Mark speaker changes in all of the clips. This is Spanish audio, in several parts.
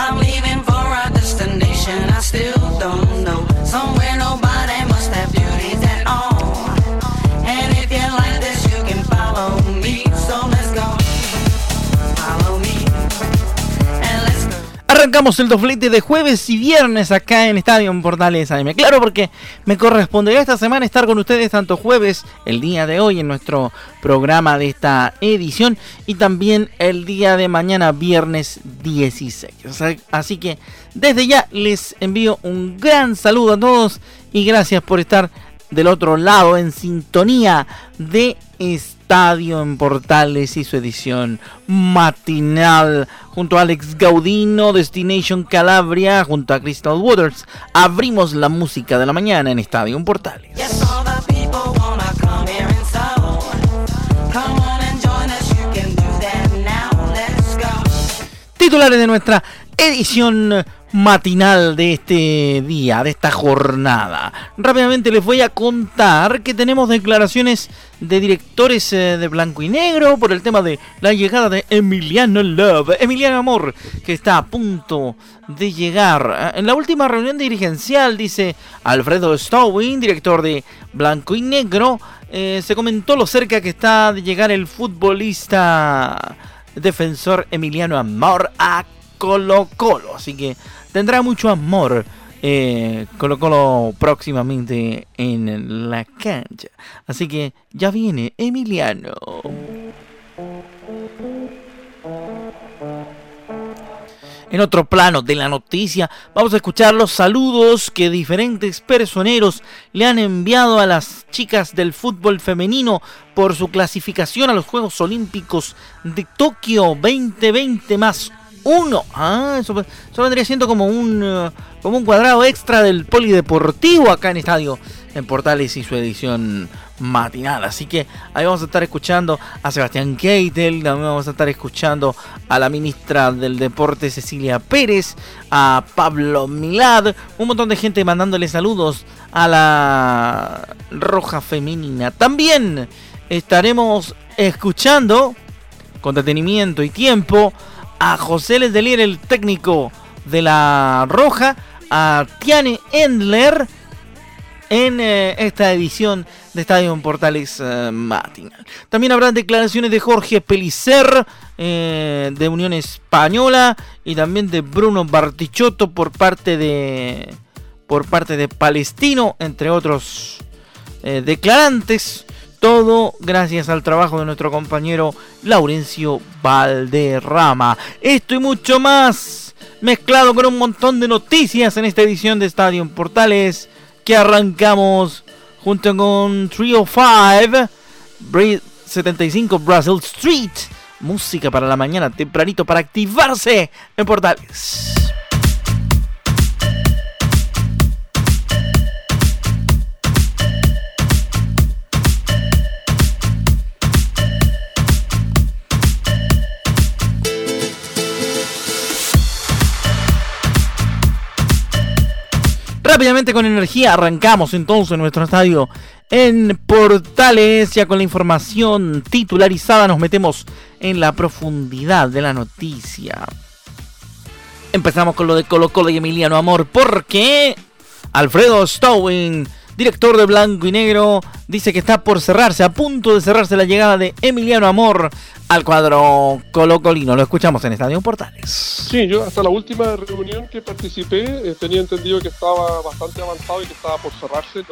Speaker 1: I'm leaving for our destination.
Speaker 2: I still Arrancamos el doblete de jueves y viernes acá en Estadio Portales AM. Claro, porque me corresponderá esta semana estar con ustedes tanto jueves, el día de hoy, en nuestro programa de esta edición, y también el día de mañana, viernes 16. Así que desde ya les envío un gran saludo a todos y gracias por estar del otro lado en sintonía de este Estadio en Portales y su edición matinal. Junto a Alex Gaudino, Destination Calabria, junto a Crystal Waters, abrimos la música de la mañana en Estadio en Portales. Titulares de nuestra edición matinal de este día, de esta jornada. Rápidamente les voy a contar que tenemos declaraciones de directores eh, de blanco y negro por el tema de la llegada de Emiliano Love, Emiliano Amor, que está a punto de llegar. En la última reunión dirigencial, dice Alfredo Stowin, director de blanco y negro, eh, se comentó lo cerca que está de llegar el futbolista defensor Emiliano Amor a Colo Colo. Así que tendrá mucho amor eh, Colo Colo próximamente en la cancha. Así que ya viene Emiliano. En otro plano de la noticia, vamos a escuchar los saludos que diferentes personeros le han enviado a las chicas del fútbol femenino por su clasificación a los Juegos Olímpicos de Tokio 2020 más uno. Ah, eso, vendría siendo como un, eh, como un cuadrado extra del polideportivo acá en Estadio en Portales y su edición matinal. Así que ahí vamos a estar escuchando a Sebastián Keitel, también vamos a estar escuchando a la ministra del Deporte Cecilia Pérez, a Pablo Milad, un montón de gente mandándole saludos a la Roja Femenina. También estaremos escuchando con detenimiento y tiempo a José Lesdelier, el técnico de la Roja, a Tiane Endler en eh, esta edición de Estadio Portales uh, Matinal. También habrá declaraciones de Jorge Pelicer eh, de Unión Española y también de Bruno Bartichotto por parte de por parte de Palestino, entre otros declarantes. Todo gracias al trabajo de nuestro compañero Laurencio Valderrama. Esto y mucho más mezclado con un montón de noticias en esta edición de Estadio Portales que arrancamos junto con Trio 5 75 Brazil Street. Música para la mañana tempranito para activarse en Portales. Rápidamente con energía arrancamos entonces nuestro estadio en Portales. Ya con la información titularizada nos metemos en la profundidad de la noticia. Empezamos con lo de Colo Colo y Emiliano Amor porque Alfredo Stowin director de Blanco y Negro, dice que está por cerrarse, a punto de cerrarse la llegada de Emiliano Amor al cuadro colocolino. Lo escuchamos en Estadio Portales.
Speaker 3: Sí, yo hasta la última reunión que participé eh, tenía entendido que estaba bastante avanzado y que estaba por cerrarse.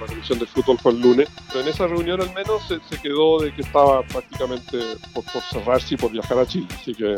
Speaker 3: la comisión de fútbol fue el lunes. Pero en esa reunión al menos se, quedó de que estaba prácticamente por, cerrarse y por viajar a Chile. Así que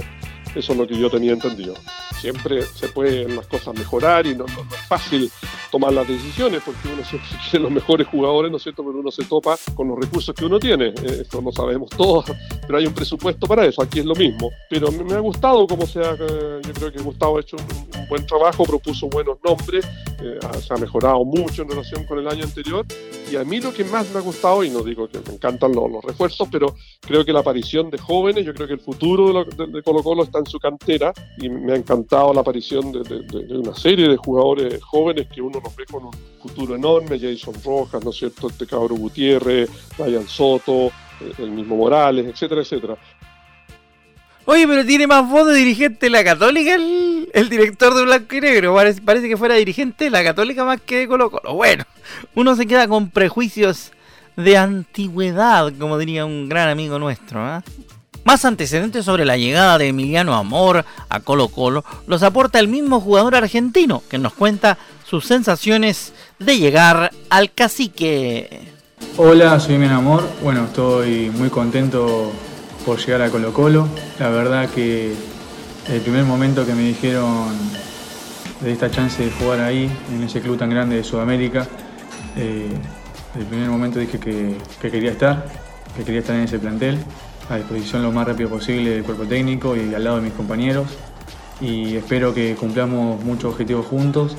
Speaker 3: eso es lo que yo tenía entendido. Siempre se pueden las cosas mejorar y no, no es fácil tomar las decisiones, porque uno siempre los mejores jugadores, ¿no es cierto? Pero uno se topa con los recursos que uno tiene. Eh, esto lo sabemos todos, pero hay un presupuesto para eso. Aquí es lo mismo. Pero me, ha gustado cómo se ha. Eh, yo creo que Gustavo ha hecho un, buen trabajo, propuso buenos nombres, eh, se ha mejorado mucho en relación con el año anterior. Y a mí lo que más me ha gustado, y no digo que me encantan los, refuerzos, pero creo que la aparición de jóvenes, yo creo que el futuro de, Colo Colo está en su cantera y me ha encantado la aparición de, de una serie de jugadores jóvenes que uno nos ve con un futuro enorme, Jason Rojas, ¿no es cierto? Este cabro Gutiérrez, Ryan Soto, eh, el mismo Morales, etcétera, etcétera.
Speaker 2: Oye, pero tiene más voz de dirigente de la Católica el, director de Blanco y Negro. Parece, que fuera dirigente de la Católica más que de Colo Colo. Bueno, uno se queda con prejuicios de antigüedad, como diría un gran amigo nuestro. ¿eh? Más antecedentes sobre la llegada de Emiliano Amor a Colo Colo los aporta el mismo jugador argentino, que nos cuenta sus sensaciones de llegar al cacique.
Speaker 4: Hola, soy Emiliano Amor. Bueno, estoy muy contento llegar a Colo Colo. La verdad que el primer momento que me dijeron de esta chance de jugar ahí, en ese club tan grande de Sudamérica, eh, el primer momento dije que quería estar, que quería estar en ese plantel a disposición lo más rápido posible del cuerpo técnico y al lado de mis compañeros. Y espero que cumplamos muchos objetivos juntos,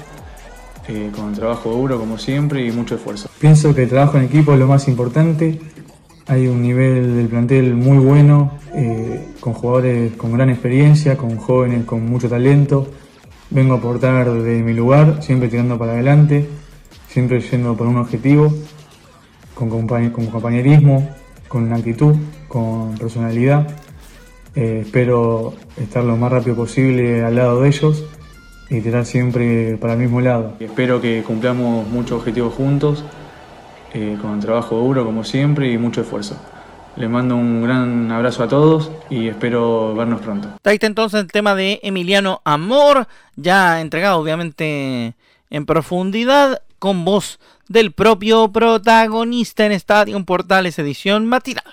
Speaker 4: eh, con trabajo duro como siempre y mucho esfuerzo. Pienso que el trabajo en equipo es lo más importante. Hay un nivel del plantel muy bueno, eh, con jugadores con gran experiencia, con jóvenes con mucho talento. Vengo a aportar de mi lugar, siempre tirando para adelante, siempre yendo por un objetivo, con, con compañerismo, con actitud con personalidad. Eh, espero estar lo más rápido posible al lado de ellos y tirar siempre para el mismo lado. espero que cumplamos muchos objetivos juntos, eh, con trabajo duro como siempre y mucho esfuerzo. Les mando un gran abrazo a todos y espero vernos pronto.
Speaker 2: Ahí entonces el tema de Emiliano Amor, ya entregado obviamente en profundidad, con voz del propio protagonista en Estadio Portales edición matinal.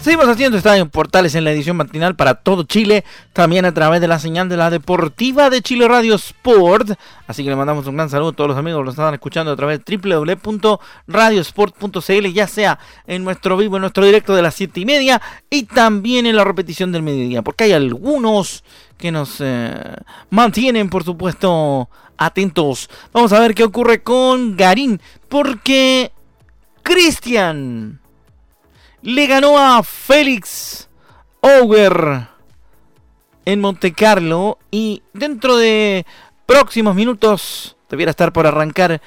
Speaker 2: Seguimos haciendo Estadio Portales en la edición matinal para todo Chile, también a través de la señal de la Deportiva de Chile Radio Sport. Así que le mandamos un gran saludo a todos los amigos que lo están escuchando a través de www.radiosport.cl, ya sea en nuestro vivo, en nuestro directo de las 7 y media y también en la repetición del mediodía, porque hay algunos que nos eh, mantienen, por supuesto, atentos. Vamos a ver qué ocurre con Garín, porque Cristian le ganó a Félix Auger en Monte Carlo y dentro de próximos minutos debiera estar por arrancar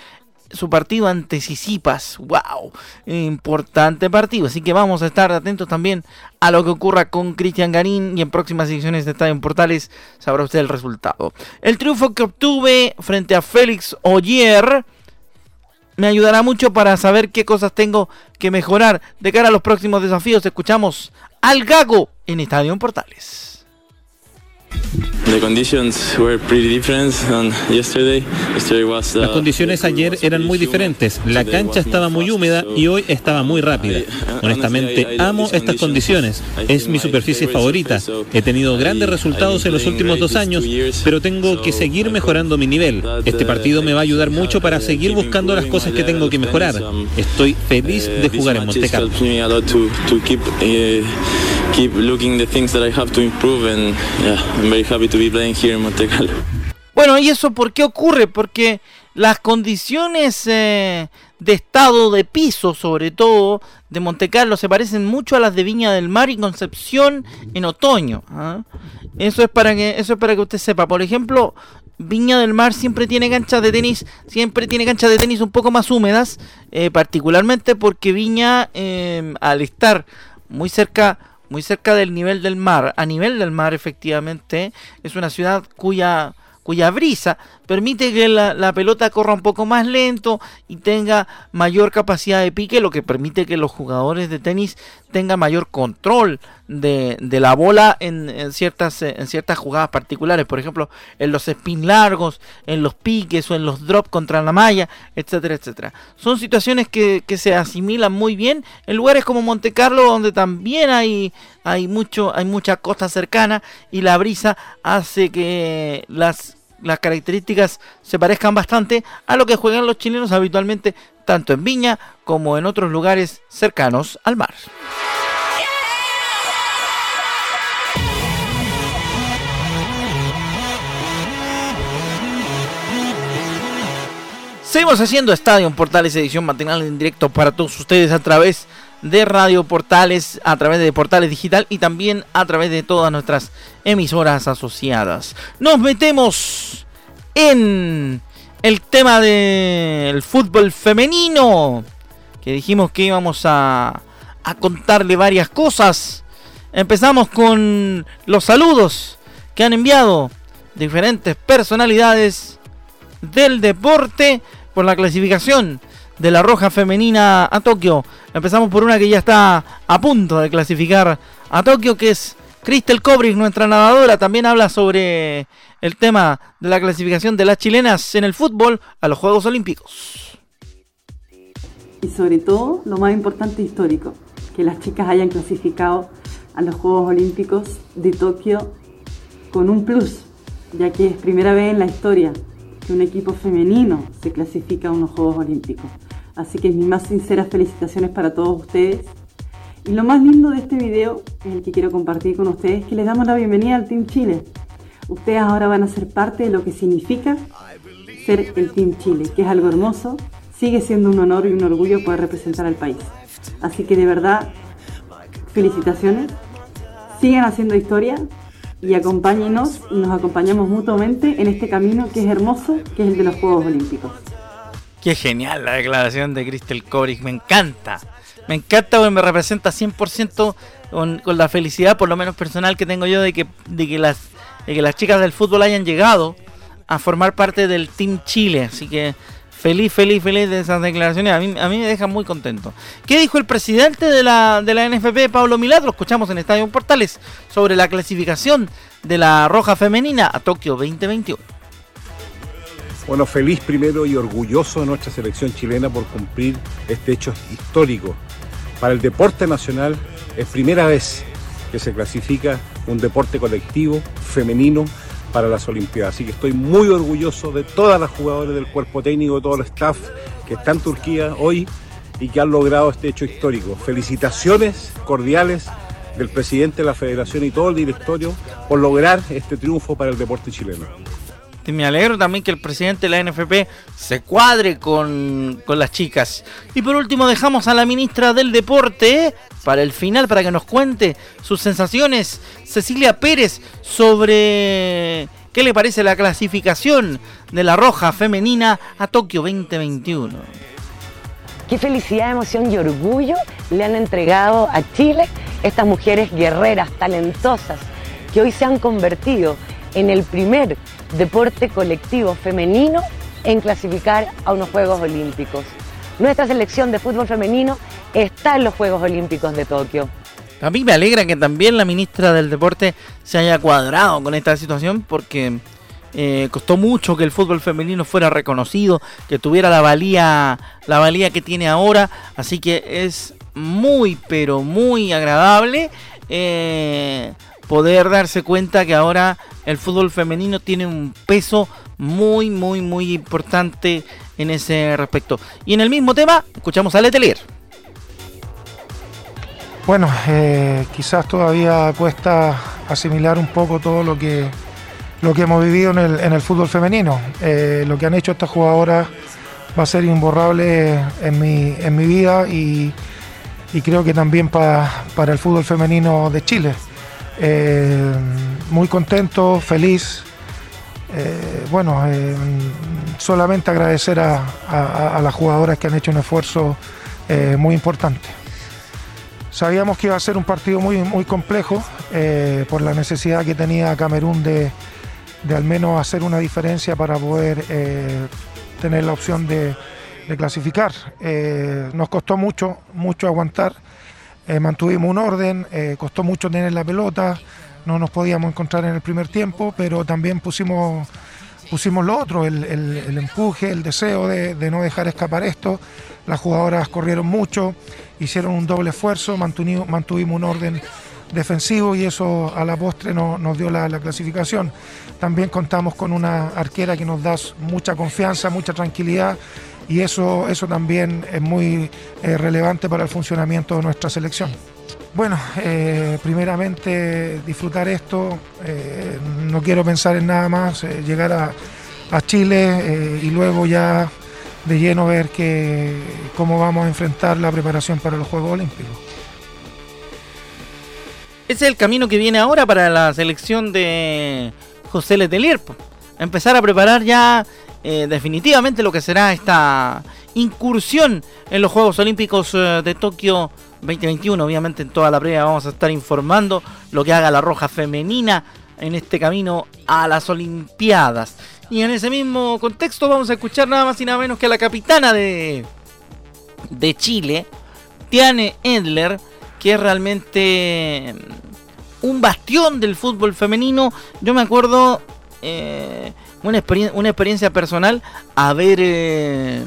Speaker 2: su partido ante Sisipas. ¡Wow! Importante partido. Así que vamos a estar atentos también a lo que ocurra con Cristian Garín y en próximas ediciones de Estadio en Portales sabrá usted el resultado. El triunfo que obtuve frente a Félix Oyer me ayudará mucho para saber qué cosas tengo que mejorar de cara a los próximos desafíos. Escuchamos al Gago en Estadio Portales.
Speaker 5: Las condiciones ayer eran muy diferentes. La cancha estaba muy húmeda y hoy estaba muy rápida. Honestamente, amo estas condiciones. Es mi superficie favorita. He tenido grandes resultados en los últimos dos años, pero tengo que seguir mejorando mi nivel. Este partido me va a ayudar mucho para seguir buscando las cosas que tengo que mejorar. Estoy feliz de jugar en Monte Carlo keep looking the things that I have to improve and yeah, I'm very happy to be playing here in Monte Carlo.
Speaker 2: Bueno, ¿y eso por qué ocurre? Porque las condiciones eh, de estado de piso, sobre todo de Monte Carlo, se parecen mucho a las de Viña del Mar y Concepción en otoño. ¿ah? Eso es para que eso es para que usted sepa. Por ejemplo, Viña del Mar siempre tiene canchas de tenis, siempre tiene canchas de tenis un poco más húmedas, eh, particularmente porque Viña, eh, al estar muy cerca muy cerca del nivel del mar, a nivel del mar efectivamente, es una ciudad cuya cuya brisa permite que la, pelota corra un poco más lento y tenga mayor capacidad de pique, lo que permite que los jugadores de tenis tengan mayor control de, la bola en, ciertas, en ciertas jugadas particulares, por ejemplo, en los spin largos, en los piques o en los drops contra la malla, etcétera, etcétera. Son situaciones que, que se asimilan muy bien en lugares como Monte Carlo, donde también hay, hay, mucho, hay mucha costa cercana y la brisa hace que las las características se parezcan bastante a lo que juegan los chilenos habitualmente tanto en Viña como en otros lugares cercanos al mar. Seguimos haciendo Estadio Portales edición matinal en directo para todos ustedes a través de Radio Portales, a través de Portales Digital y también a través de todas nuestras emisoras asociadas. Nos metemos en el tema del fútbol femenino, que dijimos que íbamos a, a contarle varias cosas. Empezamos con los saludos que han enviado diferentes personalidades del deporte por la clasificación de la Roja Femenina a Tokio. Empezamos por una que ya está a punto de clasificar a Tokio, que es Cristel Cobris, nuestra nadadora. También habla sobre el tema de la clasificación de las chilenas en el fútbol a los Juegos Olímpicos.
Speaker 6: Y sobre todo, lo más importante histórico, que las chicas hayan clasificado a los Juegos Olímpicos de Tokio con un plus, ya que es primera vez en la historia que un equipo femenino se clasifica a unos Juegos Olímpicos. Así que mis más sinceras felicitaciones para todos ustedes. Y lo más lindo de este video, es el que quiero compartir con ustedes, que les damos la bienvenida al Team Chile. Ustedes ahora van a ser parte de lo que significa ser el Team Chile, que es algo hermoso, sigue siendo un honor y un orgullo poder representar al país. Así que de verdad, felicitaciones, sigan haciendo historia y acompáñenos y nos acompañamos mutuamente en este camino que es hermoso, que es el de los Juegos Olímpicos.
Speaker 2: Qué genial la declaración de Crystal Coris, me encanta. Me encanta porque me representa 100% con, con, la felicidad, por lo menos personal, que tengo yo de que, de que, las, de que las chicas del fútbol hayan llegado a formar parte del Team Chile. Así que feliz, feliz, feliz de esas declaraciones. A mí, a mí me deja muy contento. ¿Qué dijo el presidente de la, de la NFP, Pablo Milad? Lo escuchamos en Estadio Portales sobre la clasificación de la Roja Femenina a Tokio 2021.
Speaker 7: Bueno, feliz primero y orgulloso de nuestra selección chilena por cumplir este hecho histórico. Para el deporte nacional es primera vez que se clasifica un deporte colectivo femenino para las Olimpiadas. Así que estoy muy orgulloso de todas las jugadoras del cuerpo técnico, de todo el staff que está en Turquía hoy y que han logrado este hecho histórico. Felicitaciones cordiales del presidente de la federación y todo el directorio por lograr este triunfo para el deporte chileno
Speaker 2: me alegro también que el presidente de la NFP se cuadre con, las chicas. Y por último dejamos a la ministra del Deporte para el final, para que nos cuente sus sensaciones. Cecilia Pérez sobre qué le parece la clasificación de la Roja Femenina a Tokio 2021.
Speaker 8: Qué felicidad, emoción y orgullo le han entregado a Chile estas mujeres guerreras, talentosas, que hoy se han convertido en el primer deporte colectivo femenino en clasificar a unos Juegos Olímpicos. Nuestra selección de fútbol femenino está en los Juegos Olímpicos de Tokio.
Speaker 2: A mí me alegra que también la ministra del Deporte se haya cuadrado con esta situación porque eh, costó mucho que el fútbol femenino fuera reconocido, que tuviera la valía, la valía que tiene ahora. Así que es muy, pero muy agradable eh, poder darse cuenta que ahora el fútbol femenino tiene un peso muy, muy, muy importante en ese respecto. Y en el mismo tema, escuchamos a Letelier.
Speaker 9: Bueno, eh, quizás todavía cuesta asimilar un poco todo lo que, lo que hemos vivido en el, fútbol femenino. Eh, lo que han hecho estas jugadoras va a ser imborrable en mi, en mi vida y, creo que también para el fútbol femenino de Chile. Eh, muy contento, feliz. Eh, bueno, eh, solamente agradecer a, las jugadoras que han hecho un esfuerzo muy importante. Sabíamos que iba a ser un partido muy, muy complejo por la necesidad que tenía Camerún de, de al menos hacer una diferencia para poder tener la opción de, clasificar. Nos costó mucho, mucho aguantar, eh, mantuvimos un orden, costó mucho tener la pelota, no nos podíamos encontrar en el primer tiempo, pero también pusimos, pusimos lo otro, el, empuje, el deseo de, no dejar escapar esto. Las jugadoras corrieron mucho, hicieron un doble esfuerzo, mantuvimos un orden defensivo y eso a la postre nos dio la, clasificación. También contamos con una arquera que nos da mucha confianza, mucha tranquilidad y eso, eso también es muy eh, relevante para el funcionamiento de nuestra selección. Bueno, eh, primeramente disfrutar esto, eh, no quiero pensar en nada más, llegar a, a Chile y luego ya de lleno ver que, cómo vamos a enfrentar la preparación para los Juegos Olímpicos.
Speaker 2: Ese es el camino que viene ahora para la selección de José Letelier. Empezar a preparar ya eh, definitivamente lo que será esta incursión en los Juegos Olímpicos eh, de Tokio 2021. Obviamente en toda la previa vamos a estar informando lo que haga la Roja Femenina en este camino a las Olimpiadas. Y en ese mismo contexto vamos a escuchar nada más y nada menos que a la capitana de, de Chile, Tiane Edler, que es realmente mm, un bastión del fútbol femenino. Yo me acuerdo eh, una, experiencia personal haber, eh,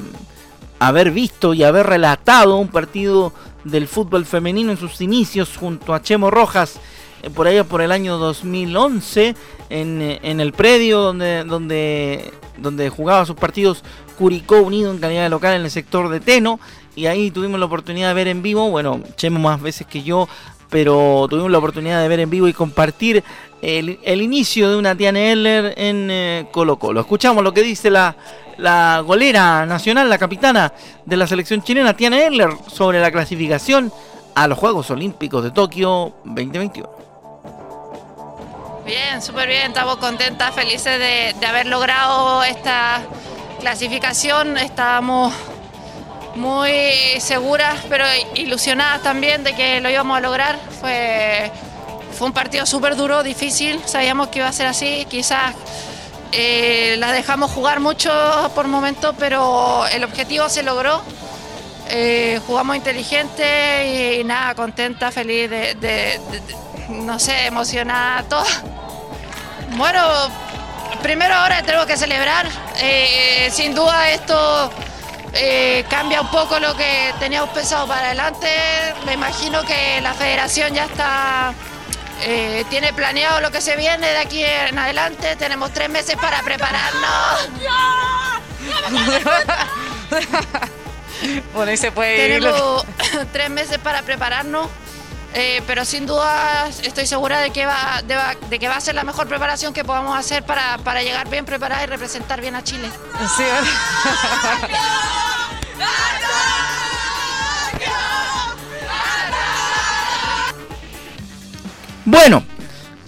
Speaker 2: haber visto y haber relatado un partido del fútbol femenino en sus inicios junto a Chemo Rojas eh, por allá por el año 2011 en, en, el predio donde, donde, donde jugaba sus partidos Curicó Unido en calidad de local en el sector de Teno y ahí tuvimos la oportunidad de ver en vivo, bueno, Chemo más veces que yo, pero tuvimos la oportunidad de ver en vivo y compartir el, inicio de una Tiana Eller en eh, Colo Colo. Escuchamos lo que dice la, la golera nacional, la capitana de la selección chilena, Tiana Eller, sobre la clasificación a los Juegos Olímpicos de Tokio 2021.
Speaker 10: Bien, súper bien, estamos contentas, felices de, de haber logrado esta clasificación. Estábamos muy seguras, pero ilusionadas también de que lo íbamos a lograr. Fue, fue un partido súper duro, difícil, sabíamos que iba a ser así, quizás eh, la dejamos jugar mucho por momentos, pero el objetivo se logró. Eh, jugamos inteligente y, nada, contenta, feliz, de, no sé, emocionada, todo. Bueno, primero ahora tenemos que celebrar. Eh, sin duda esto eh, cambia un poco lo que teníamos pensado para adelante. Me imagino que la federación ya está, eh, tiene planeado lo que se viene de aquí en adelante. Tenemos tres meses para prepararnos.
Speaker 11: bueno, ahí se puede
Speaker 10: Tenemos tres meses para prepararnos. Eh, pero sin duda estoy segura de que, va, de, que va a ser la mejor preparación que podamos hacer para, para llegar bien preparada y representar bien a Chile.
Speaker 2: Bueno,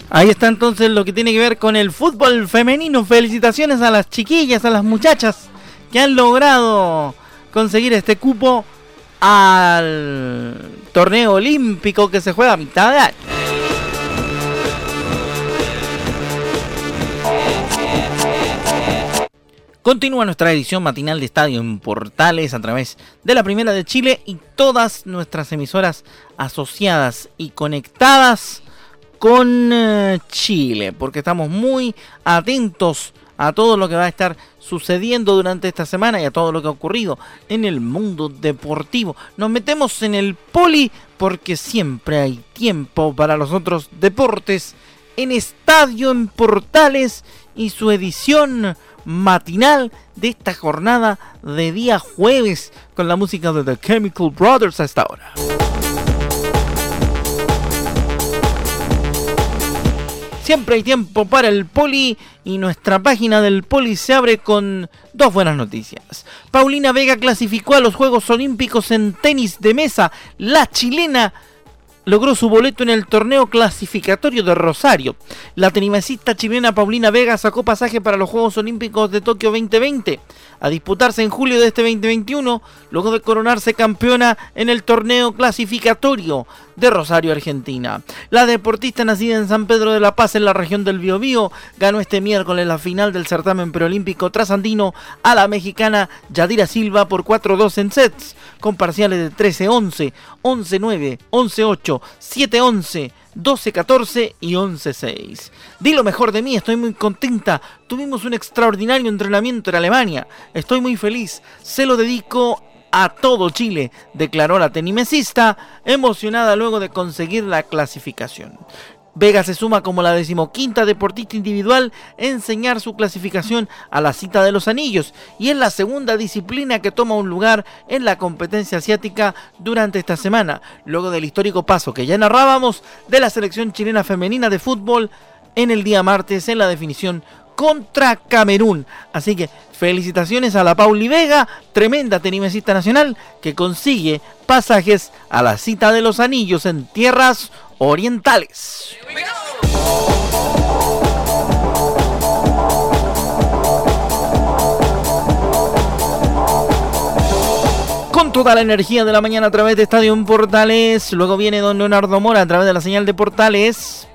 Speaker 2: ahí está entonces lo que tiene que ver con el fútbol femenino. Felicitaciones a las chiquillas, a las muchachas que han logrado conseguir este cupo al torneo olímpico que se juega a mitad de año. Continúa nuestra edición matinal de Estadio en Portales a través de la Primera de Chile y todas nuestras emisoras asociadas y conectadas con eh, Chile, porque estamos muy atentos a todo lo que va a estar sucediendo durante esta semana y a todo lo que ha ocurrido en el mundo deportivo. Nos metemos en el poli porque siempre hay tiempo para los otros deportes en Estadio en Portales y su edición matinal de esta jornada de día jueves con la música de The Chemical Brothers hasta ahora. Siempre hay tiempo para el poli y nuestra página del poli se abre con dos buenas noticias. Paulina Vega clasificó a los Juegos Olímpicos en tenis de mesa. La chilena logró su boleto en el torneo clasificatorio de Rosario. La tenimesista chilena Paulina Vega sacó pasaje para los Juegos Olímpicos de Tokio 2020, a disputarse en julio de este 2021, luego de coronarse campeona en el torneo clasificatorio de Rosario, Argentina. La deportista nacida en San Pedro de la Paz, en la región del Biobío, ganó este miércoles la final del certamen preolímpico trasandino a la mexicana Yadira Silva por 4-2 en sets, con parciales de 13-11, 11-9, 11-8, 7-11, 12-14 y 11-6. Di lo mejor de mí, estoy muy contenta. Tuvimos un extraordinario entrenamiento en Alemania. Estoy muy feliz. Se lo dedico a todo Chile, declaró la tenimesista, emocionada luego de conseguir la clasificación. Vega se suma como la decimoquinta deportista individual en enseñar su clasificación a la cita de los anillos y es la segunda disciplina que toma un lugar en la competencia asiática durante esta semana, luego del histórico paso que ya narrábamos de la selección chilena femenina de fútbol en el día martes en la definición contra Camerún. Así que felicitaciones a la Pauli Vega, tremenda tenimesista nacional que consigue pasajes a la cita de los anillos en tierras orientales. Con toda la energía de la mañana a través de Estadio Portales, luego viene don Leonardo Mora a través de la señal de Portales,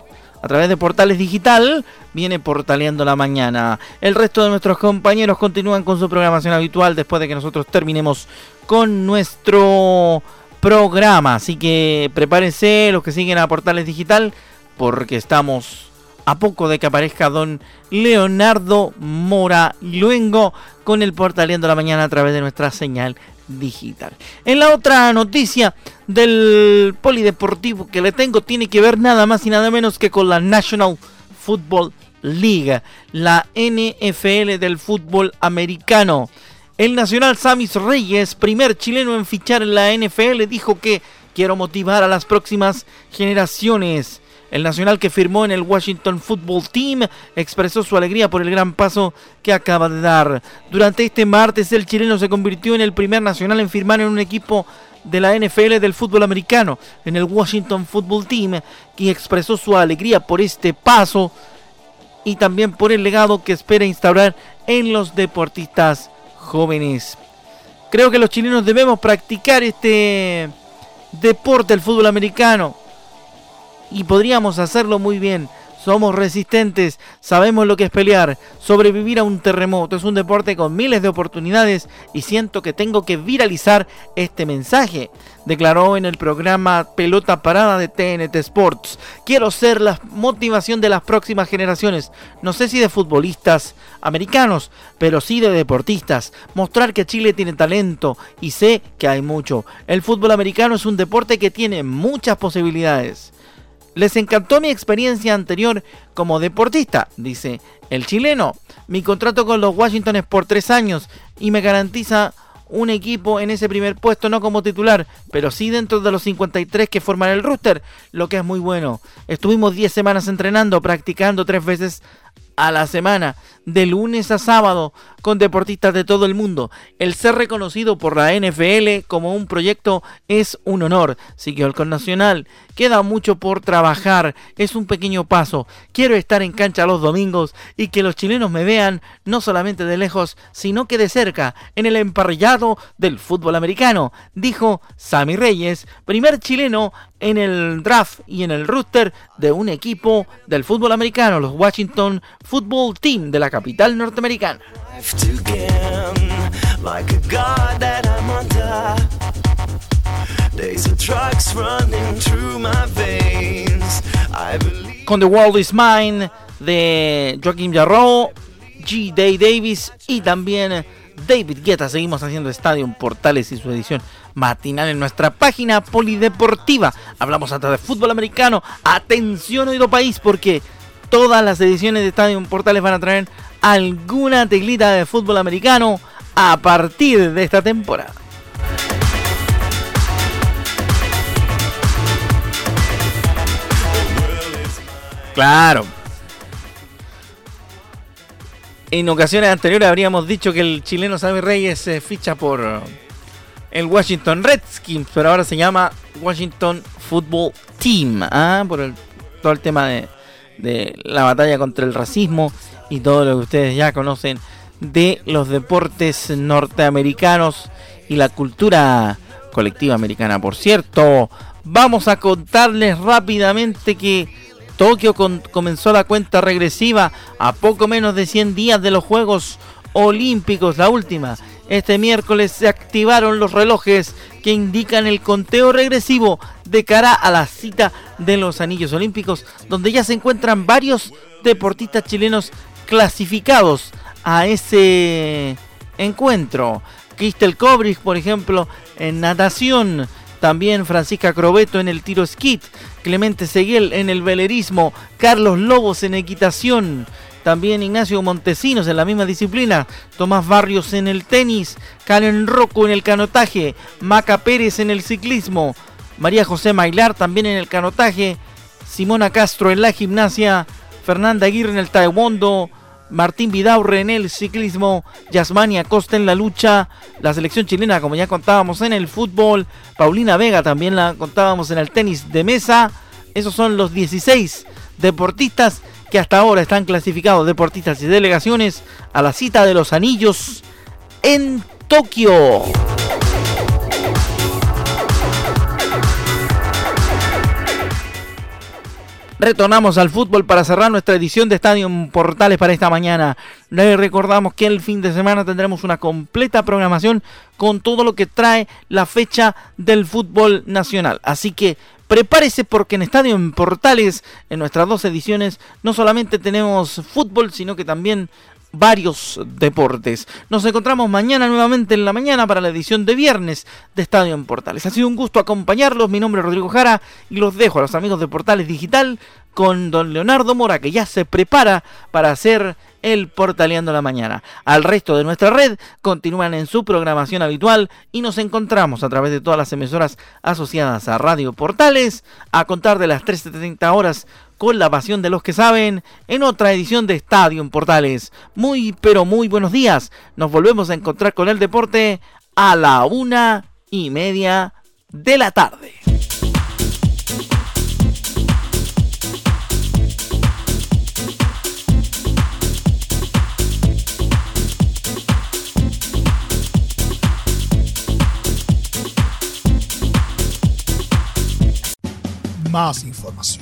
Speaker 2: a través de Portales Digital, viene portaleando la mañana. El resto de nuestros compañeros continúan con su programación habitual después de que nosotros terminemos con nuestro programa. Así que prepárense los que siguen a Portales Digital porque estamos a poco de que aparezca don Leonardo Mora Luengo con el Portaleando la Mañana a través de nuestra señal digital. En la otra noticia del polideportivo que le tengo tiene que ver nada más y nada menos que con la National Football League, la NFL del fútbol americano. El nacional Samis Reyes, primer chileno en fichar en la NFL, dijo que quiero motivar a las próximas generaciones. El nacional que firmó en el Washington Football Team expresó su alegría por el gran paso que acaba de dar. Durante este martes el chileno se convirtió en el primer nacional en firmar en un equipo de la NFL del fútbol americano, en el Washington Football Team, y expresó su alegría por este paso y también por el legado que espera instaurar en los deportistas jóvenes. Creo que los chilenos debemos practicar este deporte, el fútbol americano. Y podríamos hacerlo muy bien somos resistentes, sabemos lo que es pelear, sobrevivir a un terremoto. Es un deporte con miles de oportunidades y siento que tengo que viralizar este mensaje, declaró en el programa Pelota Parada de TNT Sports. Quiero ser la motivación de las próximas generaciones, no sé si de futbolistas americanos, pero sí de deportistas. Mostrar que Chile tiene talento y sé que hay mucho. El fútbol americano es un deporte que tiene muchas posibilidades. Les encantó mi experiencia anterior como deportista, dice el chileno. Mi contrato con los Washington es por tres años y me garantiza un equipo en ese primer puesto, no como titular, pero sí dentro de los 53 que forman el rooster, lo que es muy bueno. Estuvimos 10 semanas entrenando, practicando tres veces a la semana, de lunes a sábado, con deportistas de todo el mundo. El ser reconocido por la NFL como un proyecto es un honor. Siguió el Nacional. Queda mucho por trabajar. Es un pequeño paso. Quiero estar en cancha los domingos y que los chilenos me vean no solamente de lejos, sino que de cerca, en el emparrillado del fútbol americano, dijo Sammy Reyes, primer chileno en el draft y en el rooster de un equipo del fútbol americano, los Washington Football Team de la capital norteamericana. Con The World Is Mine de Joaquim Jarro, G. Day Davis y también David Guetta. Seguimos haciendo Estadio Portales y su edición matinal en nuestra página polideportiva. Hablamos hasta de fútbol americano. Atención, oído país, porque todas las ediciones de Estadio Portales van a traer alguna teglita de fútbol americano a partir de esta temporada. Claro. En ocasiones anteriores habríamos dicho que el chileno Sammy Reyes se ficha por el Washington Redskins, pero ahora se llama Washington Football Team, ¿ah? por el, todo el tema de, de la batalla contra el racismo y todo lo que ustedes ya conocen de los deportes norteamericanos y la cultura colectiva americana. Por cierto, vamos a contarles rápidamente que Tokio comenzó la cuenta regresiva a poco menos de 100 días de los Juegos Olímpicos, la última. Este miércoles se activaron los relojes que indican el conteo regresivo de cara a la cita de los Anillos Olímpicos, donde ya se encuentran varios deportistas chilenos clasificados a ese encuentro. Cristel Kobrich, por ejemplo, en natación. También Francisca Crobeto en el tiro skit. Clemente Seguel en el velerismo. Carlos Lobos en equitación. También Ignacio Montesinos en la misma disciplina. Tomás Barrios en el tenis. Karen Rocco en el canotaje. Maca Pérez en el ciclismo. María José Mailar también en el canotaje. Simona Castro en la gimnasia. Fernanda Aguirre en el taekwondo. Martín Vidaurre en el ciclismo, Yasmania Costa en la lucha, la selección chilena, como ya contábamos en el fútbol, Paulina Vega también la contábamos en el tenis de mesa. Esos son los 16 deportistas que hasta ahora están clasificados, deportistas y delegaciones, a la cita de los anillos en Tokio. Retornamos al fútbol para cerrar nuestra edición de Estadio Portales para esta mañana. Recordamos que el fin de semana tendremos una completa programación con todo lo que trae la fecha del fútbol nacional. Así que prepárese porque en Estadio Portales, en nuestras dos ediciones, no solamente tenemos fútbol, sino que también varios deportes. Nos encontramos mañana nuevamente en la mañana para la edición de viernes de Estadio en Portales. Ha sido un gusto acompañarlos. Mi nombre es Rodrigo Jara y los dejo a los amigos de Portales Digital con don Leonardo Mora que ya se prepara para hacer el Portaleando la Mañana. Al resto de nuestra red continúan en su programación habitual y nos encontramos a través de todas las emisoras asociadas a Radio Portales a contar de las 13.30 horas con la pasión de los que saben en otra edición de Estadio en Portales. Muy pero muy buenos días. Nos volvemos a encontrar con el deporte a la una y media de la tarde.
Speaker 12: Más información